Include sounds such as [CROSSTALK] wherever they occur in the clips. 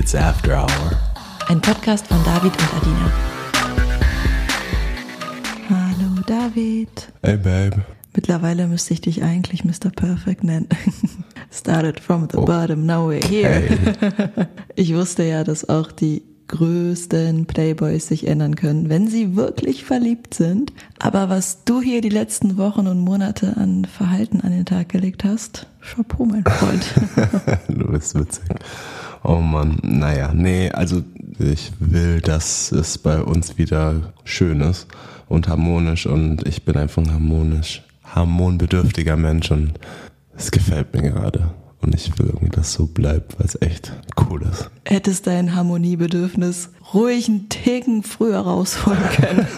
It's After Hour. Ein Podcast von David und Adina. Hallo David. Hey Babe. Mittlerweile müsste ich dich eigentlich Mr. Perfect nennen. [LAUGHS] Started from the Oh. bottom, now we're here. Hey. [LAUGHS] Ich wusste ja, dass auch die größten Playboys sich ändern können, wenn sie wirklich verliebt sind. Aber was du hier die letzten Wochen und Monate an Verhalten an den Tag gelegt hast, Chapeau, mein Freund. [LAUGHS] du bist witzig. Oh Mann, naja, nee, also ich will, dass es bei uns wieder schön ist und harmonisch und ich bin einfach ein harmonisch, harmonbedürftiger Mensch und es gefällt mir gerade. Und ich will irgendwie, dass so bleibt, weil es echt cool ist. Hättest dein Harmoniebedürfnis ruhig einen Ticken früher rausholen können. [LAUGHS]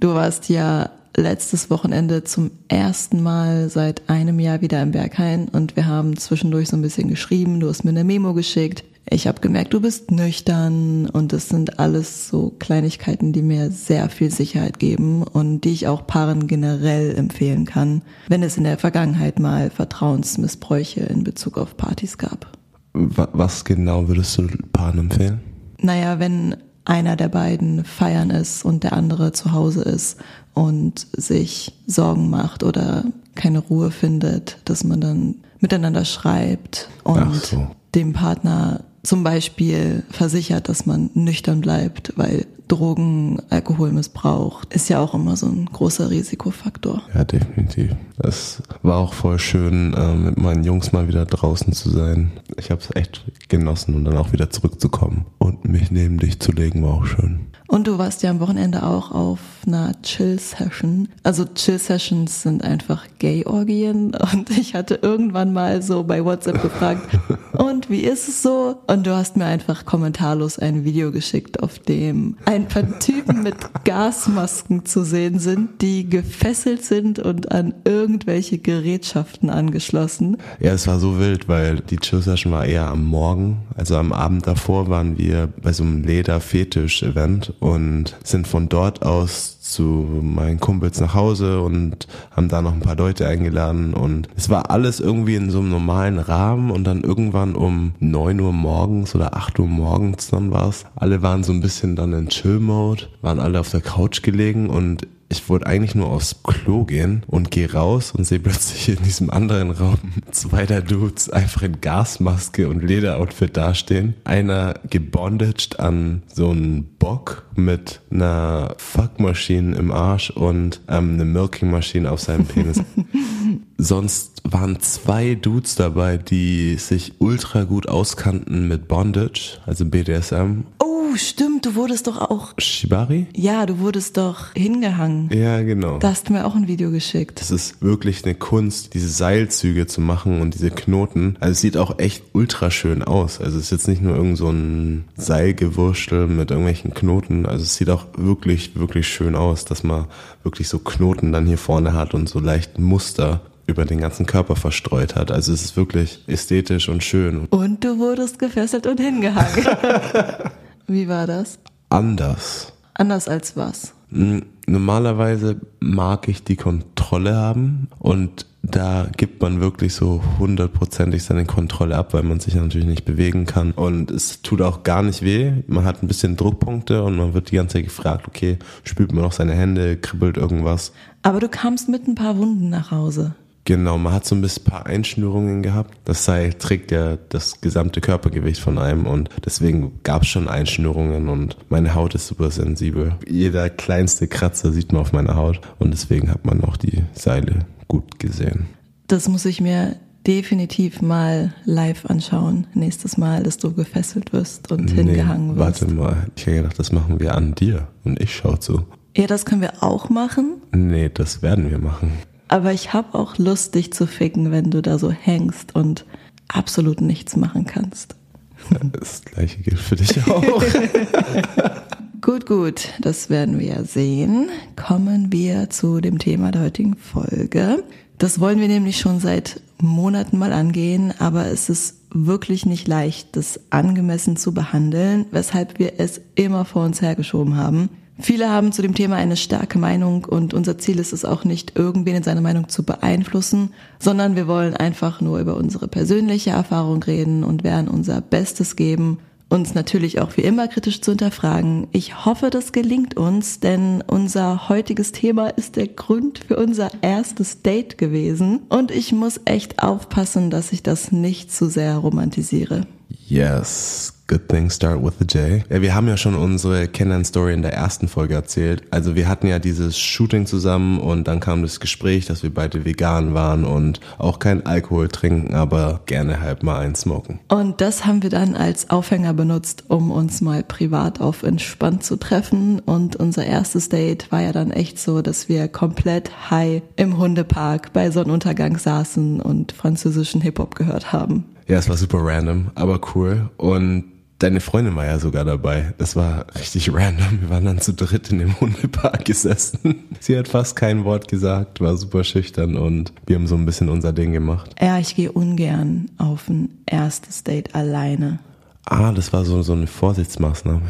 Du warst ja letztes Wochenende zum ersten Mal seit einem Jahr wieder im Berghain und wir haben zwischendurch so ein bisschen geschrieben. Du hast mir eine Memo geschickt. Ich habe gemerkt, du bist nüchtern und das sind alles so Kleinigkeiten, die mir sehr viel Sicherheit geben und die ich auch Paaren generell empfehlen kann, wenn es in der Vergangenheit mal Vertrauensmissbräuche in Bezug auf Partys gab. Wa- Was genau würdest du Paaren empfehlen? Naja, wenn einer der beiden feiern ist und der andere zu Hause ist und sich Sorgen macht oder keine Ruhe findet, dass man dann miteinander schreibt und so. dem Partner zum Beispiel versichert, dass man nüchtern bleibt, weil Drogen, Alkoholmissbrauch ist ja auch immer so ein großer Risikofaktor. Ja, definitiv. Es war auch voll schön, äh, mit meinen Jungs mal wieder draußen zu sein. Ich habe es echt genossen und dann auch wieder zurückzukommen. Und mich neben dich zu legen war auch schön. Und du warst ja am Wochenende auch auf einer Chill-Session. Also Chill-Sessions sind einfach Gay-Orgien. [LAUGHS] Und ich hatte irgendwann mal so bei WhatsApp gefragt, [LAUGHS] und wie ist es so? Und du hast mir einfach kommentarlos ein Video geschickt, auf dem ein paar Typen mit Gasmasken zu sehen sind, die gefesselt sind und an irgendwelche Gerätschaften angeschlossen. Ja, es war so wild, weil die Chill-Session war eher am Morgen. Also am Abend davor waren wir bei so einem Leder-Fetisch-Event und sind von dort aus zu meinen Kumpels nach Hause und haben da noch ein paar Leute eingeladen. Und es war alles irgendwie in so einem normalen Rahmen. Und dann irgendwann um neun Uhr morgens oder acht Uhr morgens dann war's. Alle waren so ein bisschen dann in Chill-Mode, waren alle auf der Couch gelegen. Und ich wollte eigentlich nur aufs Klo gehen und gehe raus und sehe plötzlich in diesem anderen Raum zwei der Dudes einfach in Gasmaske und Lederoutfit dastehen. Einer gebondaged an so einen Bock mit einer Fuckmaschine im Arsch und ähm, eine Milking-Maschine auf seinem Penis. [LAUGHS] Sonst waren zwei Dudes dabei, die sich ultra gut auskannten mit Bondage, also BDSM. Oh, stimmt, du wurdest doch auch, Shibari? ja, du wurdest doch hingehangen. Ja, genau. Da hast du mir auch ein Video geschickt. Es ist wirklich eine Kunst, diese Seilzüge zu machen und diese Knoten. Also es sieht auch echt ultra schön aus. Also es ist jetzt nicht nur irgend so ein Seilgewurstel mit irgendwelchen Knoten. Also es sieht auch wirklich, wirklich schön aus, dass man wirklich so Knoten dann hier vorne hat und so leicht Muster über den ganzen Körper verstreut hat. Also es ist wirklich ästhetisch und schön. Und du wurdest gefesselt und hingehangen. [LAUGHS] Wie war das? Anders. Anders als was? Normalerweise mag ich die Kontrolle haben und da gibt man wirklich so hundertprozentig seine Kontrolle ab, weil man sich natürlich nicht bewegen kann und es tut auch gar nicht weh. Man hat ein bisschen Druckpunkte und man wird die ganze Zeit gefragt, okay, spült man noch seine Hände, kribbelt irgendwas. Aber du kamst mit ein paar Wunden nach Hause. Genau, man hat so ein bisschen paar Einschnürungen gehabt. Das Seil trägt ja das gesamte Körpergewicht von einem und deswegen gab es schon Einschnürungen und meine Haut ist super sensibel. Jeder kleinste Kratzer sieht man auf meiner Haut und deswegen hat man auch die Seile gut gesehen. Das muss ich mir definitiv mal live anschauen. Nächstes Mal, dass du gefesselt wirst und hingehangen wirst. warte mal. Ich hätte gedacht, das machen wir an dir und ich schau zu. Ja, das können wir auch machen. Nee, das werden wir machen. Aber ich habe auch Lust, dich zu ficken, wenn du da so hängst und absolut nichts machen kannst. [LAUGHS] Das gleiche gilt für dich auch. [LAUGHS] Gut, gut, das werden wir ja sehen. Kommen wir zu dem Thema der heutigen Folge. Das wollen wir nämlich schon seit Monaten mal angehen, aber es ist wirklich nicht leicht, das angemessen zu behandeln, weshalb wir es immer vor uns hergeschoben haben. Viele haben zu dem Thema eine starke Meinung und unser Ziel ist es auch nicht, irgendwen in seiner Meinung zu beeinflussen, sondern wir wollen einfach nur über unsere persönliche Erfahrung reden und werden unser Bestes geben, uns natürlich auch wie immer kritisch zu hinterfragen. Ich hoffe, das gelingt uns, denn unser heutiges Thema ist der Grund für unser erstes Date gewesen und ich muss echt aufpassen, dass ich das nicht zu sehr romantisiere. Yes, Good things start with a J. Ja, wir haben ja schon unsere Kennenlern-Story in der ersten Folge erzählt. Also wir hatten ja dieses Shooting zusammen und dann kam das Gespräch, dass wir beide vegan waren und auch kein Alkohol trinken, aber gerne halt mal einen smoken. Und das haben wir dann als Aufhänger benutzt, um uns mal privat auf entspannt zu treffen. Und unser erstes Date war ja dann echt so, dass wir komplett high im Hundepark bei Sonnenuntergang saßen und französischen Hip-Hop gehört haben. Ja, es war super random, aber cool. Und Deine Freundin war ja sogar dabei. Das war richtig random. Wir waren dann zu dritt in dem [LAUGHS] Hundepark gesessen. Sie hat fast kein Wort gesagt, war super schüchtern und wir haben so ein bisschen unser Ding gemacht. Ja, ich gehe ungern auf ein erstes Date alleine. Ah, das war so, so eine Vorsichtsmaßnahme.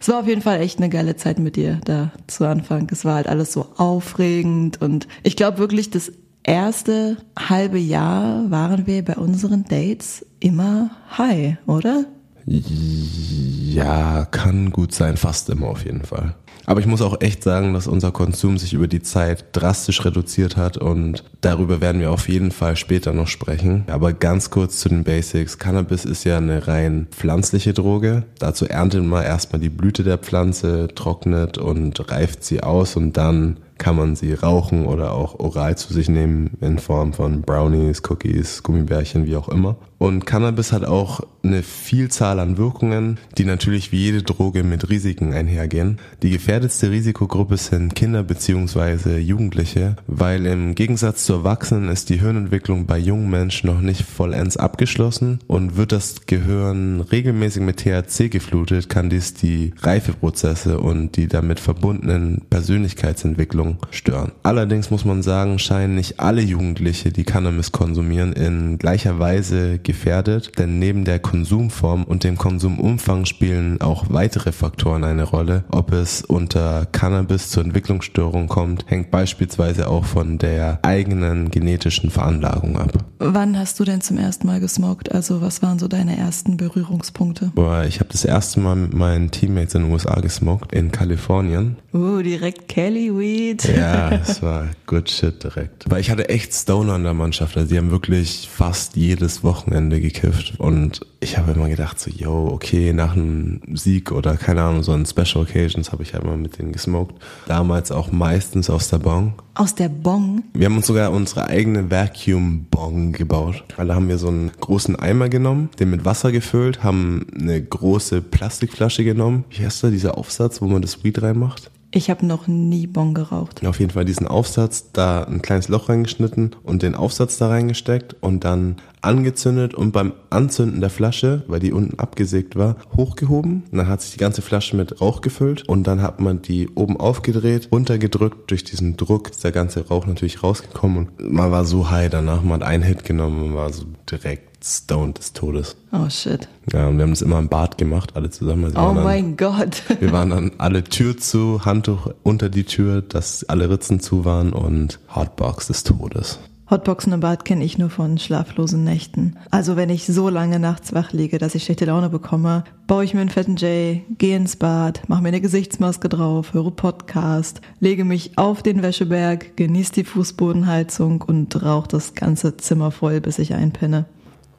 Es war auf jeden Fall echt eine geile Zeit mit dir da zu Anfang. Es war halt alles so aufregend und ich glaube wirklich, das erste halbe Jahr waren wir bei unseren Dates immer high, oder? Ja, kann gut sein, fast immer auf jeden Fall. Aber ich muss auch echt sagen, dass unser Konsum sich über die Zeit drastisch reduziert hat und darüber werden wir auf jeden Fall später noch sprechen. Aber ganz kurz zu den Basics. Cannabis ist ja eine rein pflanzliche Droge. Dazu erntet man erstmal die Blüte der Pflanze, trocknet und reift sie aus und dann kann man sie rauchen oder auch oral zu sich nehmen in Form von Brownies, Cookies, Gummibärchen, wie auch immer. Und Cannabis hat auch eine Vielzahl an Wirkungen, die natürlich wie jede Droge mit Risiken einhergehen. Die gefährdetste Risikogruppe sind Kinder bzw. Jugendliche, weil im Gegensatz zu Erwachsenen ist die Hirnentwicklung bei jungen Menschen noch nicht vollends abgeschlossen und wird das Gehirn regelmäßig mit THC geflutet, kann dies die Reifeprozesse und die damit verbundenen Persönlichkeitsentwicklung stören. Allerdings muss man sagen, scheinen nicht alle Jugendliche, die Cannabis konsumieren, in gleicher Weise gefährdet, denn neben der Konsumform und dem Konsumumfang spielen auch weitere Faktoren eine Rolle. Ob es unter Cannabis zur Entwicklungsstörung kommt, hängt beispielsweise auch von der eigenen genetischen Veranlagung ab. Wann hast du denn zum ersten Mal gesmoked? Also was waren so deine ersten Berührungspunkte? Boah, ich habe das erste Mal mit meinen Teammates in den USA gesmoked, in Kalifornien. Uh, direkt Kelly Weed. Ja, es war good shit direkt. Weil ich hatte echt Stoner in der Mannschaft. Also die haben wirklich fast jedes Wochenende gekifft und ich habe immer gedacht so, yo, okay, nach einem Sieg oder keine Ahnung, so an Special Occasions habe ich halt mal mit denen gesmoked. Damals auch meistens aus der Bong. Aus der Bong? Wir haben uns sogar unsere eigene Vacuum Bong gebaut. Weil da haben wir so einen großen Eimer genommen, den mit Wasser gefüllt, haben eine große Plastikflasche genommen. Wie heißt da dieser Aufsatz, wo man das Weed reinmacht? Ich habe noch nie Bon geraucht. Auf jeden Fall diesen Aufsatz, da ein kleines Loch reingeschnitten und den Aufsatz da reingesteckt und dann angezündet und beim Anzünden der Flasche, weil die unten abgesägt war, hochgehoben. Und dann hat sich die ganze Flasche mit Rauch gefüllt und dann hat man die oben aufgedreht, runtergedrückt. Durch diesen Druck ist der ganze Rauch natürlich rausgekommen und man war so high danach. Man hat einen Hit genommen und war so direkt stoned des Todes. Oh shit. Ja, und wir haben das immer im Bad gemacht, alle zusammen. Also oh mein Gott. [LAUGHS] wir waren dann alle Tür zu, Handtuch unter die Tür, dass alle Ritzen zu waren und Hotbox des Todes. Hotboxen im Bad kenne ich nur von schlaflosen Nächten. Also wenn ich so lange nachts wach liege, dass ich schlechte Laune bekomme, baue ich mir einen fetten J, gehe ins Bad, mache mir eine Gesichtsmaske drauf, höre Podcast, lege mich auf den Wäscheberg, genieße die Fußbodenheizung und rauche das ganze Zimmer voll, bis ich einpenne.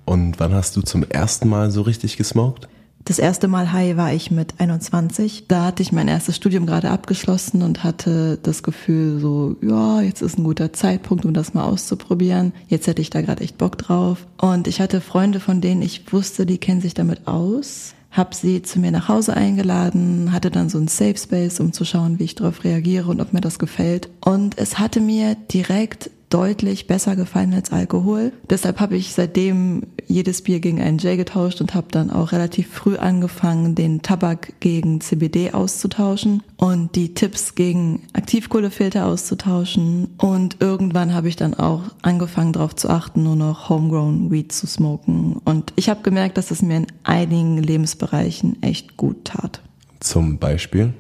Und wann hast du zum ersten Mal so richtig gesmoked? Das erste Mal high war ich mit 21. Da hatte ich mein erstes Studium gerade abgeschlossen und hatte das Gefühl so, ja, jetzt ist ein guter Zeitpunkt, um das mal auszuprobieren. Jetzt hätte ich da gerade echt Bock drauf. Und ich hatte Freunde, von denen ich wusste, die kennen sich damit aus. Hab sie zu mir nach Hause eingeladen, hatte dann so ein Safe Space, um zu schauen, wie ich darauf reagiere und ob mir das gefällt. Und es hatte mir direkt deutlich besser gefallen als Alkohol. Deshalb habe ich seitdem jedes Bier gegen einen J getauscht und habe dann auch relativ früh angefangen, den Tabak gegen CBD auszutauschen und die Tipps gegen Aktivkohlefilter auszutauschen. Und irgendwann habe ich dann auch angefangen darauf zu achten, nur noch Homegrown Weed zu smoken. Und ich habe gemerkt, dass es mir in einigen Lebensbereichen echt gut tat. Zum Beispiel?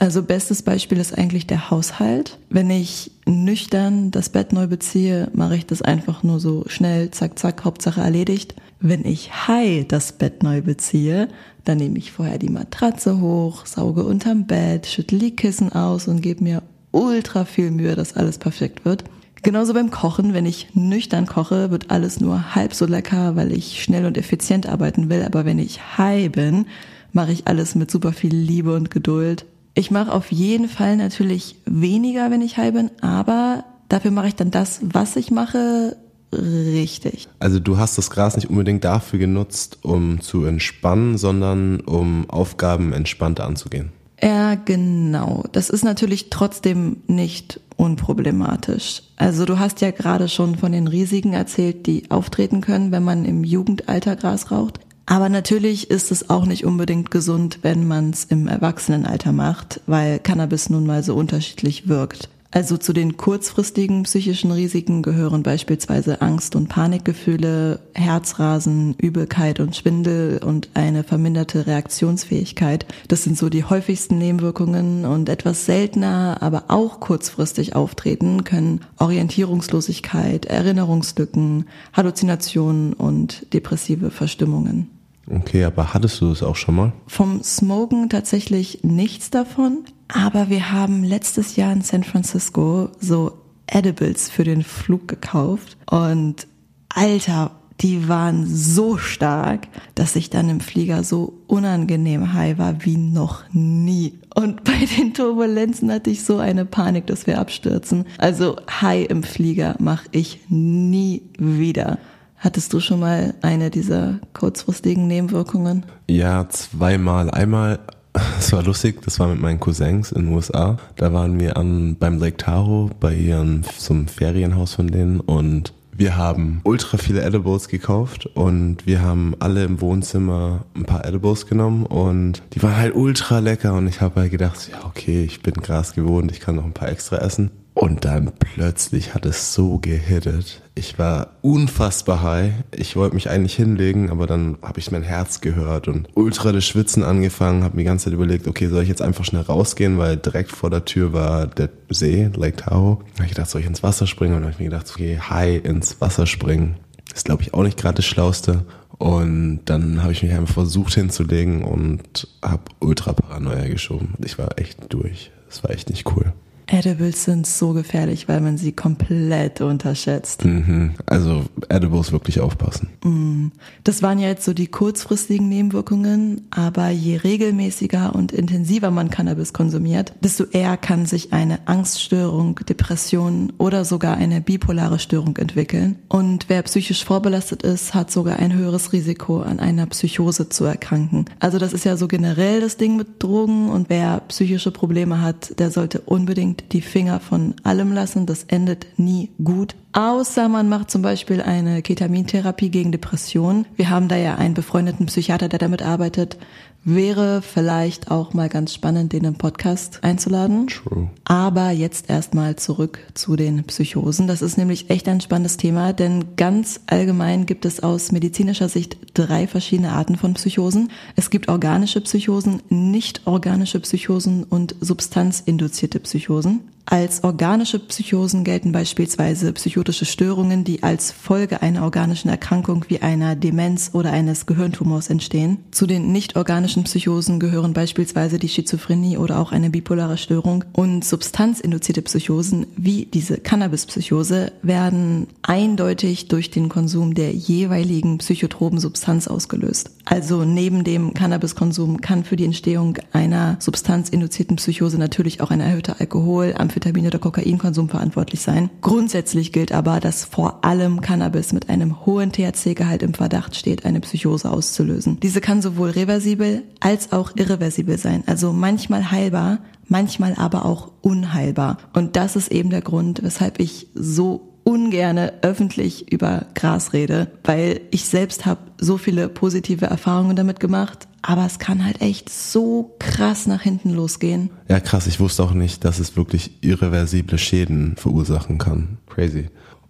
Also bestes Beispiel ist eigentlich der Haushalt. Wenn ich nüchtern das Bett neu beziehe, mache ich das einfach nur so schnell, zack, zack, Hauptsache erledigt. Wenn ich high das Bett neu beziehe, dann nehme ich vorher die Matratze hoch, sauge unterm Bett, schüttel die Kissen aus und gebe mir ultra viel Mühe, dass alles perfekt wird. Genauso beim Kochen, wenn ich nüchtern koche, wird alles nur halb so lecker, weil ich schnell und effizient arbeiten will. Aber wenn ich high bin, mache ich alles mit super viel Liebe und Geduld. Ich mache auf jeden Fall natürlich weniger, wenn ich high bin, aber dafür mache ich dann das, was ich mache, richtig. Also du hast das Gras nicht unbedingt dafür genutzt, um zu entspannen, sondern um Aufgaben entspannter anzugehen. Ja, genau. Das ist natürlich trotzdem nicht unproblematisch. Also du hast ja gerade schon von den Risiken erzählt, die auftreten können, wenn man im Jugendalter Gras raucht. Aber natürlich ist es auch nicht unbedingt gesund, wenn man es im Erwachsenenalter macht, weil Cannabis nun mal so unterschiedlich wirkt. Also zu den kurzfristigen psychischen Risiken gehören beispielsweise Angst- und Panikgefühle, Herzrasen, Übelkeit und Schwindel und eine verminderte Reaktionsfähigkeit. Das sind so die häufigsten Nebenwirkungen und etwas seltener, aber auch kurzfristig auftreten können Orientierungslosigkeit, Erinnerungslücken, Halluzinationen und depressive Verstimmungen. Okay, aber hattest du das auch schon mal? Vom Smoken tatsächlich nichts davon, aber wir haben letztes Jahr in San Francisco so Edibles für den Flug gekauft und Alter, die waren so stark, dass ich dann im Flieger so unangenehm high war wie noch nie. Und [LAUGHS] bei den Turbulenzen hatte ich so eine Panik, dass wir abstürzen. Also high im Flieger mache ich nie wieder. Hattest du schon mal eine dieser kurzfristigen Nebenwirkungen? Ja, zweimal. Einmal [LAUGHS] es war lustig, das war mit meinen Cousins in den USA. Da waren wir an, beim Lake Tahoe bei ihrem, einem Ferienhaus von denen und wir haben ultra viele Edibles gekauft und wir haben alle im Wohnzimmer ein paar Edibles genommen und die waren halt ultra lecker und ich habe halt gedacht, ja okay, ich bin Gras gewohnt, ich kann noch ein paar extra essen. Und dann plötzlich hat es so gehittet. Ich war unfassbar high. Ich wollte mich eigentlich hinlegen, aber dann habe ich mein Herz gehört und ultra das Schwitzen angefangen, habe mir die ganze Zeit überlegt, okay, soll ich jetzt einfach schnell rausgehen, weil direkt vor der Tür war der See, Lake Tahoe. Da habe ich gedacht, soll ich ins Wasser springen? Und dann habe ich mir gedacht, okay, high ins Wasser springen. Ist, glaube ich, auch nicht gerade das Schlauste. Und dann habe ich mich einfach versucht hinzulegen und habe ultra Paranoia geschoben. Ich war echt durch. Das war echt nicht cool. Edibles sind so gefährlich, weil man sie komplett unterschätzt. Mhm. Also Edibles wirklich aufpassen. Mm. Das waren ja jetzt so die kurzfristigen Nebenwirkungen, aber je regelmäßiger und intensiver man Cannabis konsumiert, desto eher kann sich eine Angststörung, Depression oder sogar eine bipolare Störung entwickeln. Und wer psychisch vorbelastet ist, hat sogar ein höheres Risiko, an einer Psychose zu erkranken. Also das ist ja so generell das Ding mit Drogen und wer psychische Probleme hat, der sollte unbedingt die Finger von allem lassen. Das endet nie gut. Außer man macht zum Beispiel eine Ketamintherapie gegen Depressionen. Wir haben da ja einen befreundeten Psychiater, der damit arbeitet. Wäre vielleicht auch mal ganz spannend, den im Podcast einzuladen. True. Aber jetzt erstmal zurück zu den Psychosen. Das ist nämlich echt ein spannendes Thema, denn ganz allgemein gibt es aus medizinischer Sicht drei verschiedene Arten von Psychosen. Es gibt organische Psychosen, nicht organische Psychosen und substanzinduzierte Psychosen. Als organische Psychosen gelten beispielsweise psychotische Störungen, die als Folge einer organischen Erkrankung wie einer Demenz oder eines Gehirntumors entstehen. Zu den nicht organischen Psychosen gehören beispielsweise die Schizophrenie oder auch eine bipolare Störung. Und substanzinduzierte Psychosen wie diese Cannabis-Psychose werden eindeutig durch den Konsum der jeweiligen psychotropen Substanz ausgelöst. Also neben dem Cannabiskonsum kann für die Entstehung einer substanzinduzierten Psychose natürlich auch ein erhöhter Alkohol, Amphetamin oder Kokainkonsum verantwortlich sein. Grundsätzlich gilt aber, dass vor allem Cannabis mit einem hohen THC-Gehalt im Verdacht steht, eine Psychose auszulösen. Diese kann sowohl reversibel als auch irreversibel sein, also manchmal heilbar, manchmal aber auch unheilbar. Und das ist eben der Grund, weshalb ich so ungerne öffentlich über Gras rede, weil ich selbst habe so viele positive Erfahrungen damit gemacht, aber es kann halt echt so krass nach hinten losgehen. Ja, krass, ich wusste auch nicht, dass es wirklich irreversible Schäden verursachen kann. Crazy.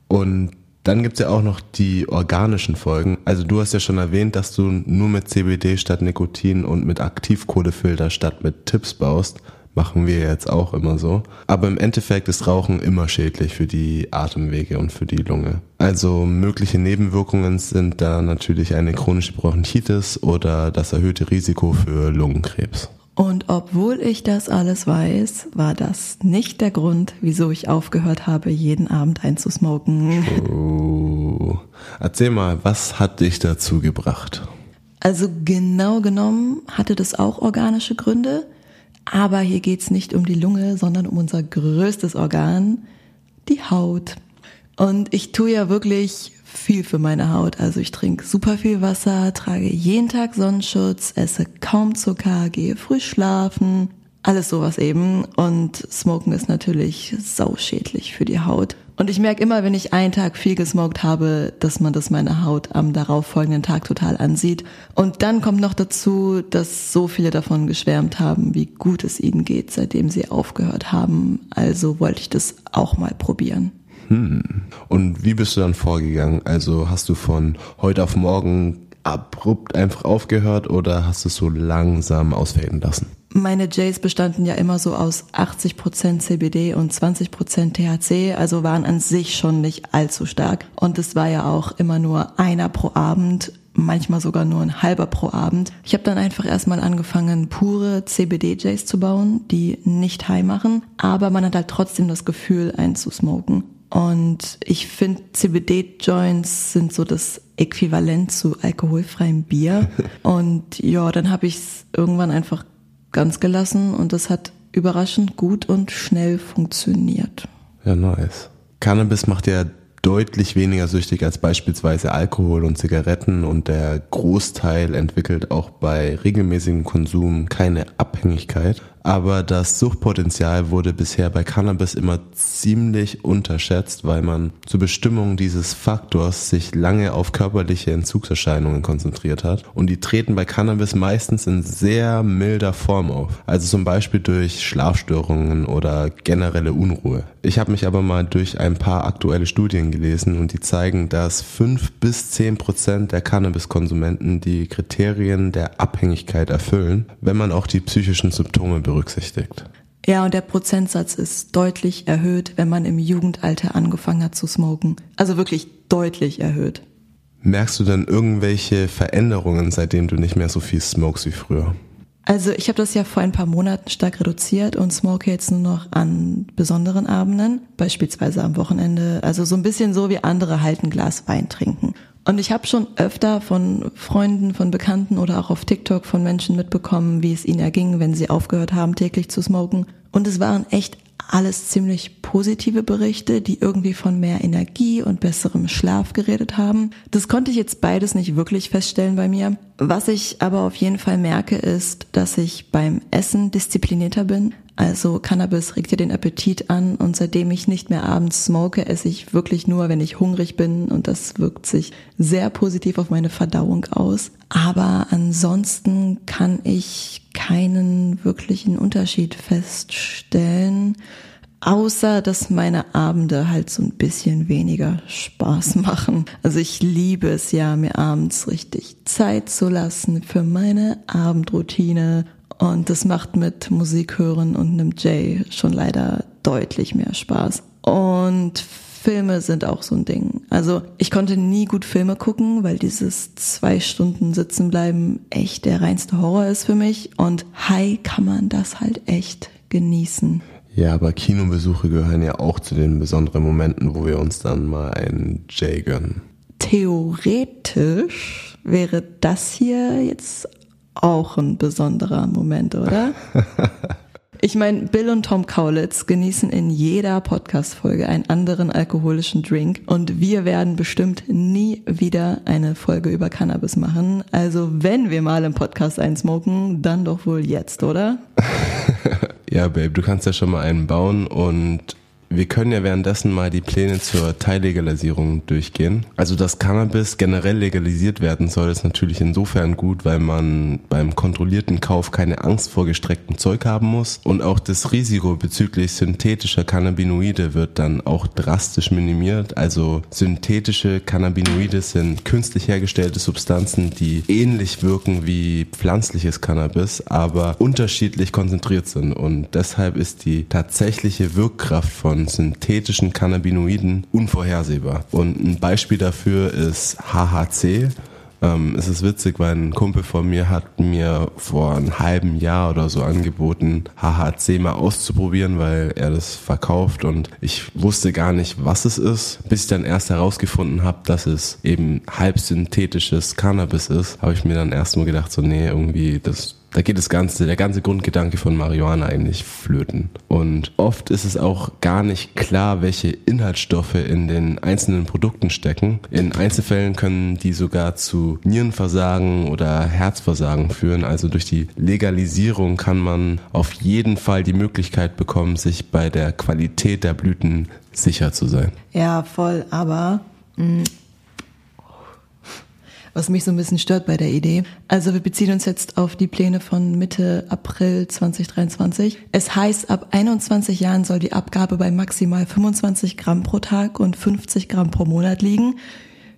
Und dann gibt's ja auch noch die organischen Folgen. Also du hast ja schon erwähnt, dass du nur mit CBD statt Nikotin und mit Aktivkohlefilter statt mit Tipps baust. Machen wir jetzt auch immer so. Aber im Endeffekt ist Rauchen immer schädlich für die Atemwege und für die Lunge. Also mögliche Nebenwirkungen sind da natürlich eine chronische Bronchitis oder das erhöhte Risiko für Lungenkrebs. Und obwohl ich das alles weiß, war das nicht der Grund, wieso ich aufgehört habe, jeden Abend einzusmoken. Oh. Erzähl mal, was hat dich dazu gebracht? Also genau genommen hatte das auch organische Gründe, aber hier geht's nicht um die Lunge, sondern um unser größtes Organ, die Haut. Und ich tue ja wirklich viel für meine Haut. Also ich trinke super viel Wasser, trage jeden Tag Sonnenschutz, esse kaum Zucker, gehe früh schlafen, alles sowas eben. Und Smoken ist natürlich sauschädlich für die Haut. Und ich merke immer, wenn ich einen Tag viel gesmoked habe, dass man das meiner Haut am darauffolgenden Tag total ansieht. Und dann kommt noch dazu, dass so viele davon geschwärmt haben, wie gut es ihnen geht, seitdem sie aufgehört haben. Also wollte ich das auch mal probieren. Hm. Und wie bist du dann vorgegangen? Also hast du von heute auf morgen abrupt einfach aufgehört oder hast du es so langsam ausfaden lassen? Meine Jays bestanden ja immer so aus 80% CBD und 20% THC, also waren an sich schon nicht allzu stark. Und es war ja auch immer nur einer pro Abend, manchmal sogar nur ein halber pro Abend. Ich habe dann einfach erstmal angefangen, pure CBD-Jays zu bauen, die nicht high machen, aber man hat halt trotzdem das Gefühl, einen zu smoken. Und ich finde, CBD-Joints sind so das Äquivalent zu alkoholfreiem Bier. [LAUGHS] und ja, dann habe ich es irgendwann einfach ganz gelassen und das hat überraschend gut und schnell funktioniert. Ja, nice. Cannabis macht ja deutlich weniger süchtig als beispielsweise Alkohol und Zigaretten und der Großteil entwickelt auch bei regelmäßigem Konsum keine Abhängigkeit aber das Suchtpotenzial wurde bisher bei Cannabis immer ziemlich unterschätzt, weil man zur Bestimmung dieses Faktors sich lange auf körperliche Entzugserscheinungen konzentriert hat. Und die treten bei Cannabis meistens in sehr milder Form auf. Also zum Beispiel durch Schlafstörungen oder generelle Unruhe. Ich habe mich aber mal durch ein paar aktuelle Studien gelesen und die zeigen, dass fünf bis zehn Prozent der Cannabiskonsumenten die Kriterien der Abhängigkeit erfüllen, wenn man auch die psychischen Symptome berücksichtigt. Ja, und der Prozentsatz ist deutlich erhöht, wenn man im Jugendalter angefangen hat zu smoken. Also wirklich deutlich erhöht. Merkst du denn irgendwelche Veränderungen, seitdem du nicht mehr so viel smokest wie früher? Also ich habe das ja vor ein paar Monaten stark reduziert und smoke jetzt nur noch an besonderen Abenden, beispielsweise am Wochenende. Also so ein bisschen so wie andere halt ein Glas Wein trinken. Und ich habe schon öfter von Freunden, von Bekannten oder auch auf TikTok von Menschen mitbekommen, wie es ihnen erging, wenn sie aufgehört haben, täglich zu smoken. Und es waren echt alles ziemlich positive Berichte, die irgendwie von mehr Energie und besserem Schlaf geredet haben. Das konnte ich jetzt beides nicht wirklich feststellen bei mir. Was ich aber auf jeden Fall merke, ist, dass ich beim Essen disziplinierter bin. Also Cannabis regt ja den Appetit an und seitdem ich nicht mehr abends smoke, esse ich wirklich nur, wenn ich hungrig bin und das wirkt sich sehr positiv auf meine Verdauung aus. Aber ansonsten kann ich keinen wirklichen Unterschied feststellen, außer dass meine Abende halt so ein bisschen weniger Spaß machen. Also ich liebe es ja, mir abends richtig Zeit zu lassen für meine Abendroutine und das macht mit Musik hören und einem Jay schon leider deutlich mehr Spaß. Und Filme sind auch so ein Ding. Also ich konnte nie gut Filme gucken, weil dieses zwei Stunden sitzen bleiben echt der reinste Horror ist für mich. Und hi kann man das halt echt genießen. Ja, aber Kinobesuche gehören ja auch zu den besonderen Momenten, wo wir uns dann mal einen Jay gönnen. Theoretisch wäre das hier jetzt auch ein besonderer Moment, oder? [LAUGHS] Ich meine, Bill und Tom Kaulitz genießen in jeder Podcast-Folge einen anderen alkoholischen Drink und wir werden bestimmt nie wieder eine Folge über Cannabis machen. Also wenn wir mal im Podcast einsmoken, dann doch wohl jetzt, oder? [LAUGHS] ja, Babe, du kannst ja schon mal einen bauen und wir können ja währenddessen mal die Pläne zur Teillegalisierung durchgehen. Also dass Cannabis generell legalisiert werden soll, ist natürlich insofern gut, weil man beim kontrollierten Kauf keine Angst vor gestrecktem Zeug haben muss und auch das Risiko bezüglich synthetischer Cannabinoide wird dann auch drastisch minimiert. Also synthetische Cannabinoide sind künstlich hergestellte Substanzen, die ähnlich wirken wie pflanzliches Cannabis, aber unterschiedlich konzentriert sind und deshalb ist die tatsächliche Wirkkraft von von synthetischen Cannabinoiden unvorhersehbar. Und ein Beispiel dafür ist HHC. Ähm, es ist witzig, weil ein Kumpel von mir hat mir vor einem halben Jahr oder so angeboten, HHC mal auszuprobieren, weil er das verkauft und ich wusste gar nicht, was es ist. Bis ich dann erst herausgefunden habe, dass es eben halbsynthetisches Cannabis ist, habe ich mir dann erst mal gedacht, so nee, irgendwie das da geht das ganze, der ganze Grundgedanke von Marihuana eigentlich flöten. Und oft ist es auch gar nicht klar, welche Inhaltsstoffe in den einzelnen Produkten stecken. In Einzelfällen können die sogar zu Nierenversagen oder Herzversagen führen. Also durch die Legalisierung kann man auf jeden Fall die Möglichkeit bekommen, sich bei der Qualität der Blüten sicher zu sein. Ja, voll. Aber mm, was mich so ein bisschen stört bei der Idee. Also wir beziehen uns jetzt auf die Pläne von Mitte April 2023. Es heißt, ab 21 Jahren soll die Abgabe bei maximal 25 Gramm pro Tag und 50 Gramm pro Monat liegen.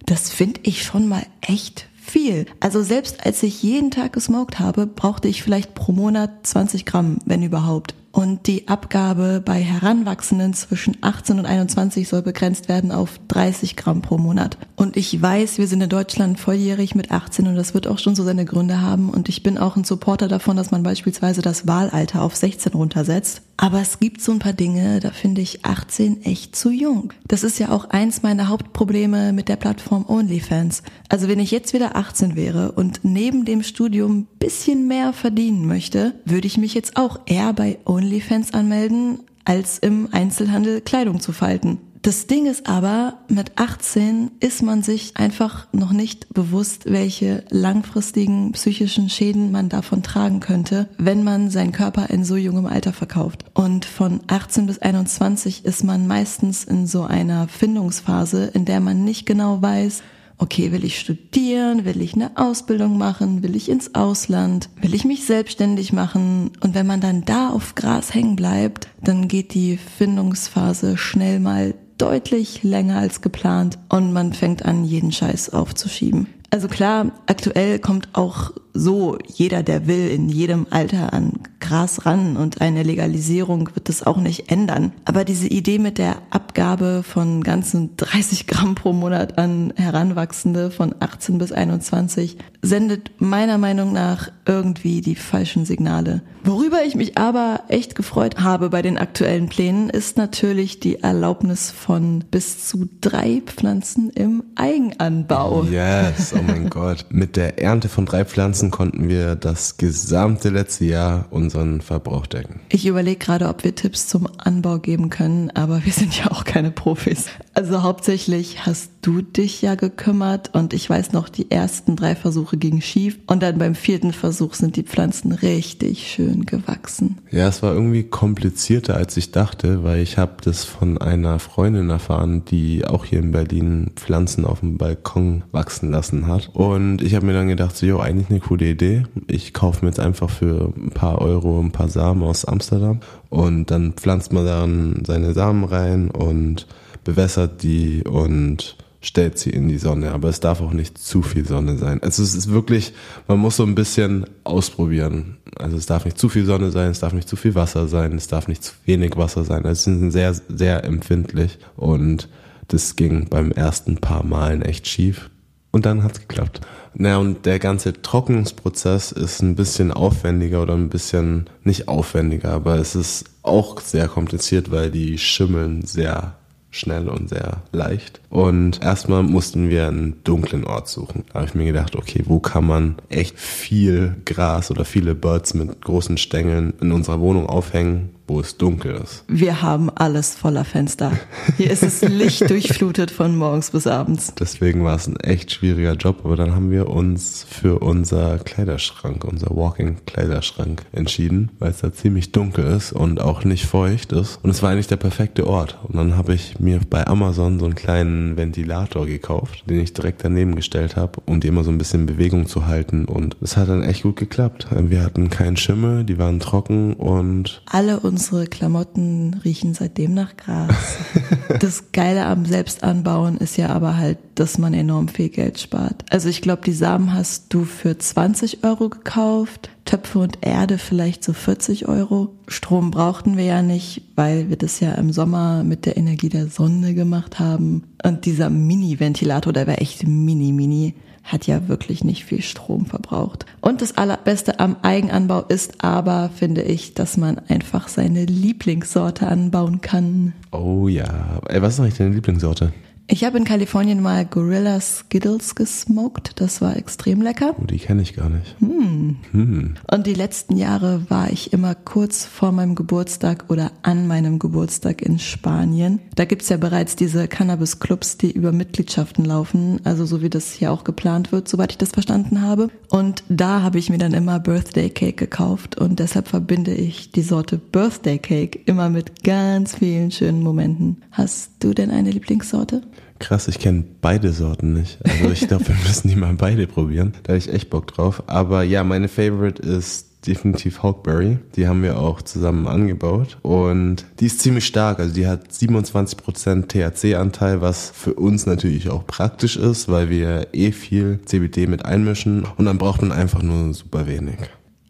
Das finde ich schon mal echt viel. Also selbst als ich jeden Tag gesmoked habe, brauchte ich vielleicht pro Monat 20 Gramm, wenn überhaupt. Und die Abgabe bei Heranwachsenden zwischen 18 und 21 soll begrenzt werden auf 30 Gramm pro Monat. Und ich weiß, wir sind in Deutschland volljährig mit 18 und das wird auch schon so seine Gründe haben. Und ich bin auch ein Supporter davon, dass man beispielsweise das Wahlalter auf 16 runtersetzt. Aber es gibt so ein paar Dinge, da finde ich 18 echt zu jung. Das ist ja auch eins meiner Hauptprobleme mit der Plattform OnlyFans. Also wenn ich jetzt wieder 18 wäre und neben dem Studium bisschen mehr verdienen möchte, würde ich mich jetzt auch eher bei OnlyFans anmelden, als im Einzelhandel Kleidung zu falten. Das Ding ist aber, mit 18 ist man sich einfach noch nicht bewusst, welche langfristigen psychischen Schäden man davon tragen könnte, wenn man seinen Körper in so jungem Alter verkauft. Und von 18 bis 21 ist man meistens in so einer Findungsphase, in der man nicht genau weiß, okay, will ich studieren, will ich eine Ausbildung machen, will ich ins Ausland, will ich mich selbstständig machen. Und wenn man dann da auf Gras hängen bleibt, dann geht die Findungsphase schnell mal deutlich länger als geplant und man fängt an, jeden Scheiß aufzuschieben. Also klar, aktuell kommt auch so jeder, der will, in jedem Alter an Gras ran und eine Legalisierung wird das auch nicht ändern. Aber diese Idee mit der Abgabe von ganzen [LAUGHS] 30 Gramm pro Monat an Heranwachsende von 18 bis 21 sendet meiner Meinung nach irgendwie die falschen Signale. Worüber ich mich aber echt gefreut habe bei den aktuellen Plänen, ist natürlich die Erlaubnis von bis zu drei Pflanzen im Eigenanbau. Yes, oh mein [LAUGHS] Gott. Mit der Ernte von drei Pflanzen konnten wir das gesamte letzte Jahr unseren Verbrauch decken. Ich überlege gerade, ob wir Tipps zum Anbau geben können, aber wir sind ja auch keine Profis. Also hauptsächlich hast du dich ja gekümmert und ich weiß noch, die ersten drei Versuche gingen schief und dann beim vierten Versuch sind die Pflanzen richtig schön gewachsen. Ja, es war irgendwie komplizierter als ich dachte, weil ich habe das von einer Freundin erfahren, die auch hier in Berlin Pflanzen auf dem Balkon wachsen lassen hat und ich habe mir dann gedacht, so, jo, eigentlich eine coole Idee. Ich kaufe mir jetzt einfach für ein paar Euro ein paar Samen aus Amsterdam und dann pflanzt man dann seine Samen rein und bewässert die und stellt sie in die Sonne, aber es darf auch nicht zu viel Sonne sein. Also es ist wirklich, man muss so ein bisschen ausprobieren. Also es darf nicht zu viel Sonne sein, es darf nicht zu viel Wasser sein, es darf nicht zu wenig Wasser sein. Also es sind sehr, sehr empfindlich und das ging beim ersten paar Malen echt schief und dann hat's geklappt. Naja, und der ganze Trocknungsprozess ist ein bisschen aufwendiger oder ein bisschen nicht aufwendiger, aber es ist auch sehr kompliziert, weil die schimmeln sehr schnell und sehr leicht. Und erstmal mussten wir einen dunklen Ort suchen. Da habe ich mir gedacht, okay, wo kann man echt viel Gras oder viele Birds mit großen Stängeln in unserer Wohnung aufhängen, wo es dunkel ist. Wir haben alles voller Fenster. Hier ist es Licht durchflutet von morgens bis abends. Deswegen war es ein echt schwieriger Job, aber dann haben wir uns für unser Kleiderschrank, unser Walking-Kleiderschrank entschieden, weil es da ziemlich dunkel ist und auch nicht feucht ist. Und es war eigentlich der perfekte Ort. Und dann habe ich mir bei Amazon so einen kleinen Ventilator gekauft, den ich direkt daneben gestellt habe, um die immer so ein bisschen in Bewegung zu halten. Und es hat dann echt gut geklappt. Wir hatten keinen Schimmel, die waren trocken und... Alle unsere Klamotten riechen seitdem nach Gras. [LAUGHS] das Geile am Selbstanbauen ist ja aber halt, dass man enorm viel Geld spart. Also ich glaube, die Samen hast du für 20 Euro gekauft, Töpfe und Erde vielleicht so 40 Euro. Strom brauchten wir ja nicht, weil wir das ja im Sommer mit der Energie der Sonne gemacht haben. Und dieser Mini-Ventilator, der war echt mini, mini hat ja wirklich nicht viel Strom verbraucht. Und das Allerbeste am Eigenanbau ist aber, finde ich, dass man einfach seine Lieblingssorte anbauen kann. Oh ja. Was ist eigentlich deine Lieblingssorte? Ich habe in Kalifornien mal Gorilla Skittles gesmoked. Das war extrem lecker. Oh, die kenne ich gar nicht. Hm. Hm. Und die letzten Jahre war ich immer kurz vor meinem Geburtstag oder an meinem Geburtstag in Spanien. Da gibt's ja bereits diese Cannabis-Clubs, die über Mitgliedschaften laufen. Also so wie das hier auch geplant wird, soweit ich das verstanden habe. Und da habe ich mir dann immer Birthday Cake gekauft. Und deshalb verbinde ich die Sorte Birthday Cake immer mit ganz vielen schönen Momenten. Hast du denn eine Lieblingssorte? Krass, ich kenne beide Sorten nicht. Also ich glaube, wir [LAUGHS] müssen die mal beide probieren. Da habe ich echt Bock drauf. Aber ja, meine Favorite ist definitiv Hawkberry. Die haben wir auch zusammen angebaut. Und die ist ziemlich stark. Also die hat 27% THC-Anteil, was für uns natürlich auch praktisch ist, weil wir eh viel CBD mit einmischen. Und dann braucht man einfach nur super wenig.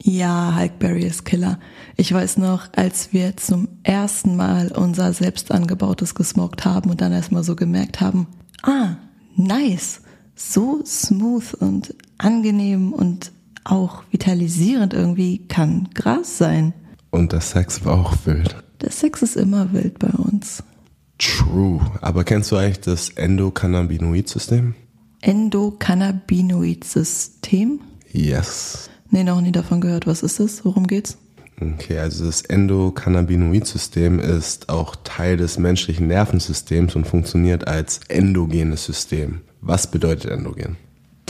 Ja, Hulkberry ist Killer. Ich weiß noch, als wir zum ersten Mal unser selbst angebautes gesmoked haben und dann erstmal so gemerkt haben, ah, nice, so smooth und angenehm und auch vitalisierend irgendwie kann Gras sein. Und der Sex war auch wild. Der Sex ist immer wild bei uns. True. Aber kennst du eigentlich das Endokannabinoid-System? Endokannabinoid-System? Yes. Nee, noch nie davon gehört. Was ist das? Worum geht's? Okay, also das Endokannabinoid-System ist auch Teil des menschlichen Nervensystems und funktioniert als endogenes System. Was bedeutet endogen?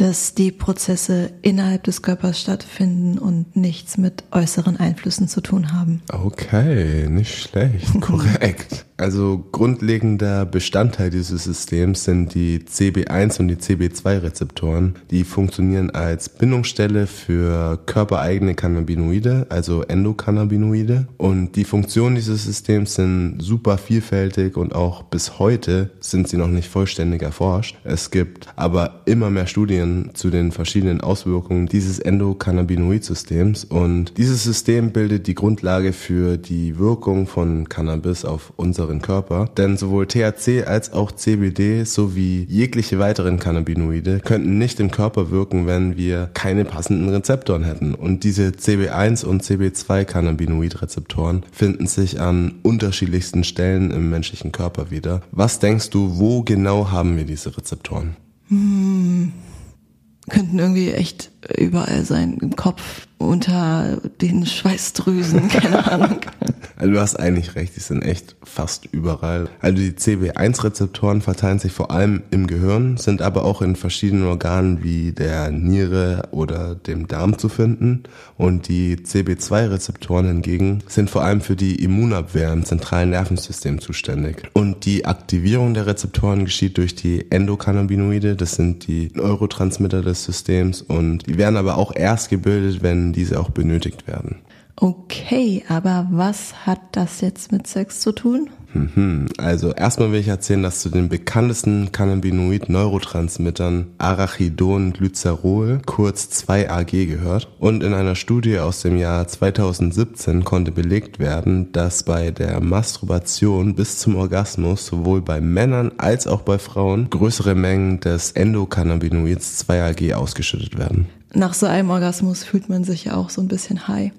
Dass die Prozesse innerhalb des Körpers stattfinden und nichts mit äußeren Einflüssen zu tun haben. Okay, nicht schlecht, [LAUGHS] korrekt. Also grundlegender Bestandteil dieses Systems sind die CB1 und die CB2-Rezeptoren. Die funktionieren als Bindungsstelle für körpereigene Cannabinoide, also Endokannabinoide. Und die Funktionen dieses Systems sind super vielfältig und auch bis heute sind sie noch nicht vollständig erforscht. Es gibt aber immer mehr Studien zu den verschiedenen Auswirkungen dieses Endokannabinoid-Systems. Und dieses System bildet die Grundlage für die Wirkung von Cannabis auf unsere unseren Körper, denn sowohl THC als auch CBD sowie jegliche weiteren Cannabinoide könnten nicht im Körper wirken, wenn wir keine passenden Rezeptoren hätten. Und diese CB1 und CB2 Cannabinoid-Rezeptoren finden sich an unterschiedlichsten Stellen im menschlichen Körper wieder. Was denkst du, wo genau haben wir diese Rezeptoren? Hm, könnten irgendwie echt überall sein, im Kopf, unter den Schweißdrüsen, [LAUGHS] keine Ahnung. Also du hast eigentlich recht, die sind echt fast überall. Also die CB1-Rezeptoren verteilen sich vor allem im Gehirn, sind aber auch in verschiedenen Organen wie der Niere oder dem Darm zu finden. Und die CB2-Rezeptoren hingegen sind vor allem für die Immunabwehr im zentralen Nervensystem zuständig. Und die Aktivierung der Rezeptoren geschieht durch die Endokannabinoide, das sind die Neurotransmitter des Systems und die werden aber auch erst gebildet, wenn diese auch benötigt werden. Okay, aber was hat das jetzt mit Sex zu tun? Mhm. Also erstmal will ich erzählen, dass zu den bekanntesten Cannabinoid-Neurotransmittern Arachidon Glycerol, kurz 2AG, gehört. Und in einer Studie aus dem Jahr 2017 konnte belegt werden, dass bei der Masturbation bis zum Orgasmus sowohl bei Männern als auch bei Frauen größere Mengen des Endokannabinoids 2AG ausgeschüttet werden. Nach so einem Orgasmus fühlt man sich ja auch so ein bisschen high.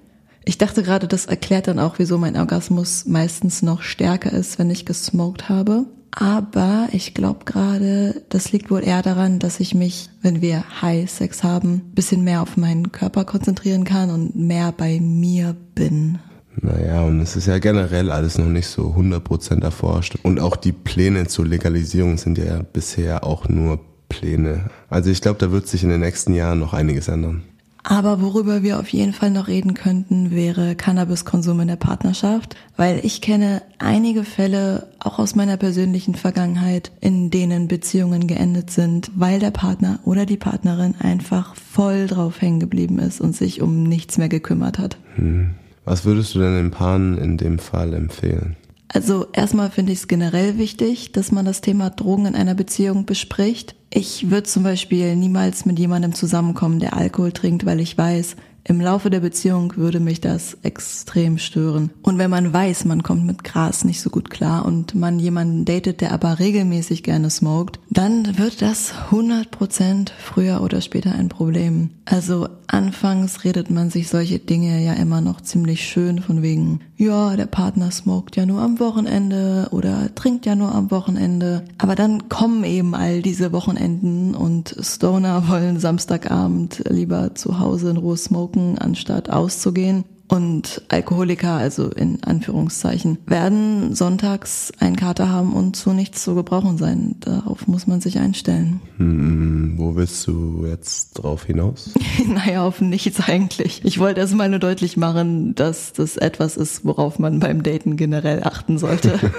Ich dachte gerade, das erklärt dann auch, wieso mein Orgasmus meistens noch stärker ist, wenn ich gesmoked habe. Aber ich glaube gerade, das liegt wohl eher daran, dass ich mich, wenn wir High Sex haben, bisschen mehr auf meinen Körper konzentrieren kann und mehr bei mir bin. Naja, und es ist ja generell alles noch nicht so 100% erforscht. Und auch die Pläne zur Legalisierung sind ja bisher auch nur Pläne. Also ich glaube, da wird sich in den nächsten Jahren noch einiges ändern. Aber worüber wir auf jeden Fall noch reden könnten, wäre Cannabiskonsum in der Partnerschaft, weil ich kenne einige Fälle, auch aus meiner persönlichen Vergangenheit, in denen Beziehungen geendet sind, weil der Partner oder die Partnerin einfach voll drauf hängen geblieben ist und sich um nichts mehr gekümmert hat. Hm. Was würdest du denn den Paaren in dem Fall empfehlen? Also erstmal finde ich es generell wichtig, dass man das Thema Drogen in einer Beziehung bespricht. Ich würde zum Beispiel niemals mit jemandem zusammenkommen, der Alkohol trinkt, weil ich weiß, im Laufe der Beziehung würde mich das extrem stören. Und wenn man weiß, man kommt mit Gras nicht so gut klar und man jemanden datet, der aber regelmäßig gerne smoked, dann wird das 100% früher oder später ein Problem. Also anfangs redet man sich solche Dinge ja immer noch ziemlich schön von wegen, ja, der Partner smoked ja nur am Wochenende oder trinkt ja nur am Wochenende. Aber dann kommen eben all diese Wochenenden und Stoner wollen Samstagabend lieber zu Hause in Ruhe smoken, anstatt auszugehen. Und Alkoholiker, also in Anführungszeichen, werden sonntags einen Kater haben und zu nichts zu gebrauchen sein. Darauf muss man sich einstellen. Hm, wo willst du jetzt drauf hinaus? [LAUGHS] naja, auf nichts eigentlich. Ich wollte erst mal nur deutlich machen, dass das etwas ist, worauf man beim Daten generell achten sollte. [LAUGHS]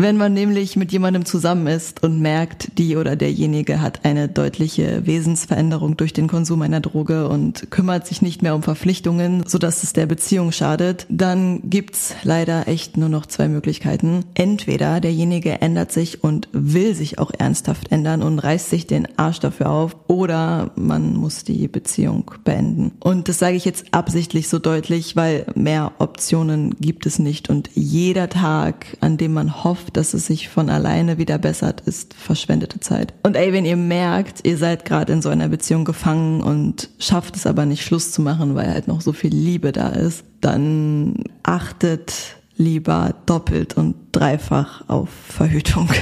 Wenn man nämlich mit jemandem zusammen ist und merkt, die oder derjenige hat eine deutliche Wesensveränderung durch den Konsum einer Droge und kümmert sich nicht mehr um Verpflichtungen, sodass es der Beziehung schadet, dann gibt's leider echt nur noch zwei Möglichkeiten. Entweder derjenige ändert sich und will sich auch ernsthaft ändern und reißt sich den Arsch dafür auf, oder man muss die Beziehung beenden. Und das sage ich jetzt absichtlich so deutlich, weil mehr Optionen gibt es nicht und jeder Tag, an dem man hofft, dass es sich von alleine wieder bessert, ist verschwendete Zeit. Und ey, wenn ihr merkt, ihr seid gerade in so einer Beziehung gefangen und schafft es aber nicht Schluss zu machen, weil halt noch so viel Liebe da ist, dann achtet lieber doppelt und dreifach auf Verhütung. [LAUGHS]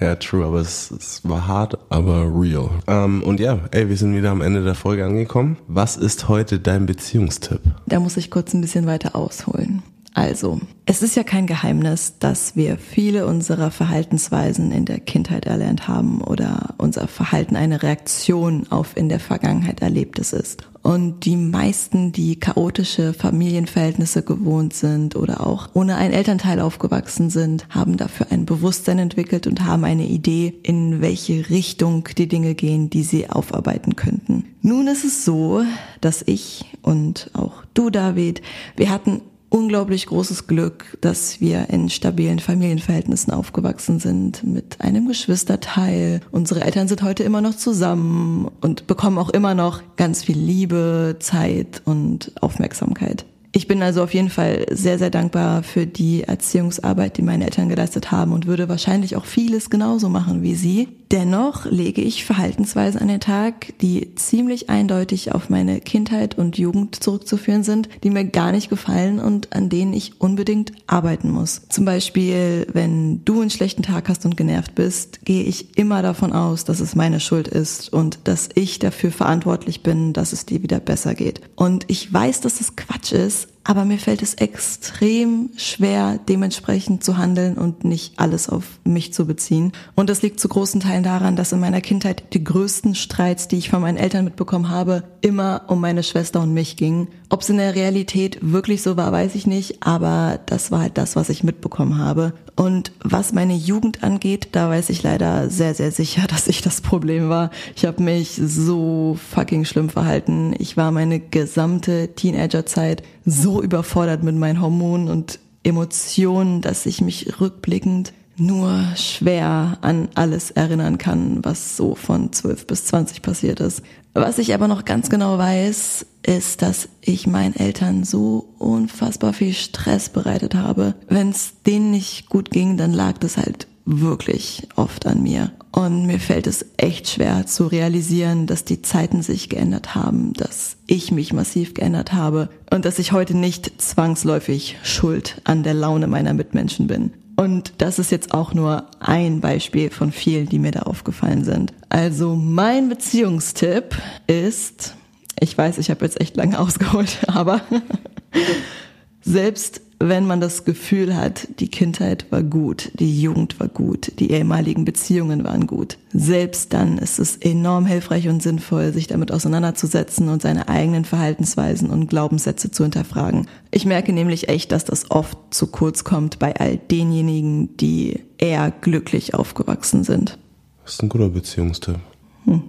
Ja, true, aber es, es war hart, aber real. Ähm, und ja, ey, wir sind wieder am Ende der Folge angekommen. Was ist heute dein Beziehungstipp? Da muss ich kurz ein bisschen weiter ausholen. Also, es ist ja kein Geheimnis, dass wir viele unserer Verhaltensweisen in der Kindheit erlernt haben oder unser Verhalten eine Reaktion auf in der Vergangenheit Erlebtes ist. Und die meisten, die chaotische Familienverhältnisse gewohnt sind oder auch ohne einen Elternteil aufgewachsen sind, haben dafür ein Bewusstsein entwickelt und haben eine Idee, in welche Richtung die Dinge gehen, die sie aufarbeiten könnten. Nun ist es so, dass ich und auch du, David, wir hatten unglaublich großes Glück, dass wir in stabilen Familienverhältnissen aufgewachsen sind mit einem Geschwisterteil. Unsere Eltern sind heute immer noch zusammen und bekommen auch immer noch ganz viel Liebe, Zeit und Aufmerksamkeit. Ich bin also auf jeden Fall sehr, sehr dankbar für die Erziehungsarbeit, die meine Eltern geleistet haben und würde wahrscheinlich auch vieles genauso machen wie sie. Dennoch lege ich Verhaltensweisen an den Tag, die ziemlich eindeutig auf meine Kindheit und Jugend zurückzuführen sind, die mir gar nicht gefallen und an denen ich unbedingt arbeiten muss. Zum Beispiel, wenn du einen schlechten Tag hast und genervt bist, gehe ich immer davon aus, dass es meine Schuld ist und dass ich dafür verantwortlich bin, dass es dir wieder besser geht. Und ich weiß, dass das Quatsch ist, aber mir fällt es extrem schwer, dementsprechend zu handeln und nicht alles auf mich zu beziehen. Und das liegt zu großen Teilen daran, dass in meiner Kindheit die größten Streits, die ich von meinen Eltern mitbekommen habe, immer um meine Schwester und mich gingen. Ob es in der Realität wirklich so war, weiß ich nicht, aber das war halt das, was ich mitbekommen habe. Und was meine Jugend angeht, da weiß ich leider sehr, sehr sicher, [LAUGHS] dass ich das Problem war. Ich habe mich so fucking schlimm verhalten. Ich war meine gesamte Teenagerzeit so überfordert mit meinen Hormonen und Emotionen, dass ich mich rückblickend nur schwer an alles erinnern kann, was so von 12 bis 20 passiert ist. Was ich aber noch ganz genau weiß, ist, dass ich meinen Eltern so unfassbar viel Stress bereitet habe. Wenn es denen nicht gut ging, dann lag das halt wirklich oft an mir. Und mir fällt es echt schwer zu realisieren, dass die Zeiten sich geändert haben, dass ich mich massiv geändert habe und dass ich heute nicht zwangsläufig schuld an der Laune meiner Mitmenschen bin. Und das ist jetzt auch nur ein Beispiel von vielen, die mir da aufgefallen sind. Also mein Beziehungstipp ist, ich weiß, ich habe jetzt echt lange [LAUGHS] ausgeholt, aber Selbst wenn man das Gefühl hat, die Kindheit war gut, die Jugend war gut, die ehemaligen Beziehungen waren gut. Selbst dann ist es enorm hilfreich und sinnvoll, sich damit auseinanderzusetzen und seine eigenen Verhaltensweisen und Glaubenssätze zu hinterfragen. Ich merke nämlich echt, dass das oft zu kurz kommt bei all denjenigen, die eher glücklich aufgewachsen sind. Das ist ein guter Beziehungstipp. Hm.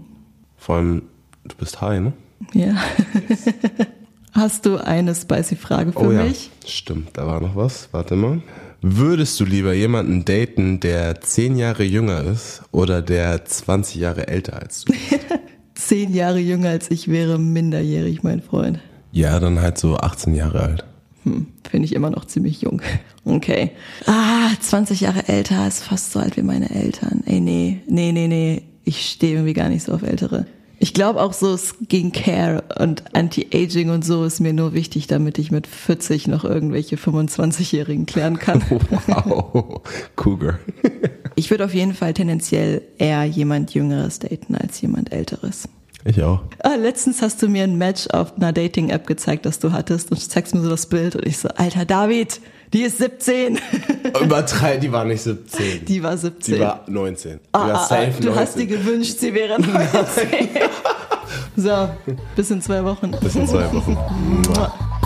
Vor allem, du bist high, ne? Ja. [LAUGHS] Hast du eine spicy Frage für oh, mich? Ja. Stimmt, da war noch was. Warte mal. Würdest du lieber jemanden daten, der zehn Jahre jünger ist oder der 20 Jahre älter als du? [LAUGHS] zehn Jahre jünger als ich wäre minderjährig, mein Freund. Ja, dann halt so 18 Jahre alt. Hm, Finde ich immer noch ziemlich jung. [LAUGHS] Okay. Ah, 20 Jahre älter ist fast so alt wie meine Eltern. Ey, nee, nee, nee, nee. Ich stehe irgendwie gar nicht so auf Ältere. Ich glaube auch so Skincare und Anti-Aging und so ist mir nur wichtig, damit ich mit 40 noch irgendwelche 25-Jährigen klären kann. [LAUGHS] Wow, Cougar. [LAUGHS] ich würde auf jeden Fall tendenziell eher jemand Jüngeres daten als jemand Älteres. Ich auch. Ah, letztens hast du mir ein Match auf einer Dating-App gezeigt, das du hattest und zeigst mir so das Bild und ich so, alter David, die ist 17. [LAUGHS] Übertreib, die war nicht 17. Die war 17. Die war 19. Die ah, war ah, safe du 19. hast dir gewünscht, sie wäre 19. [LAUGHS] so, bis in zwei Wochen. Bis in zwei Wochen. [LAUGHS]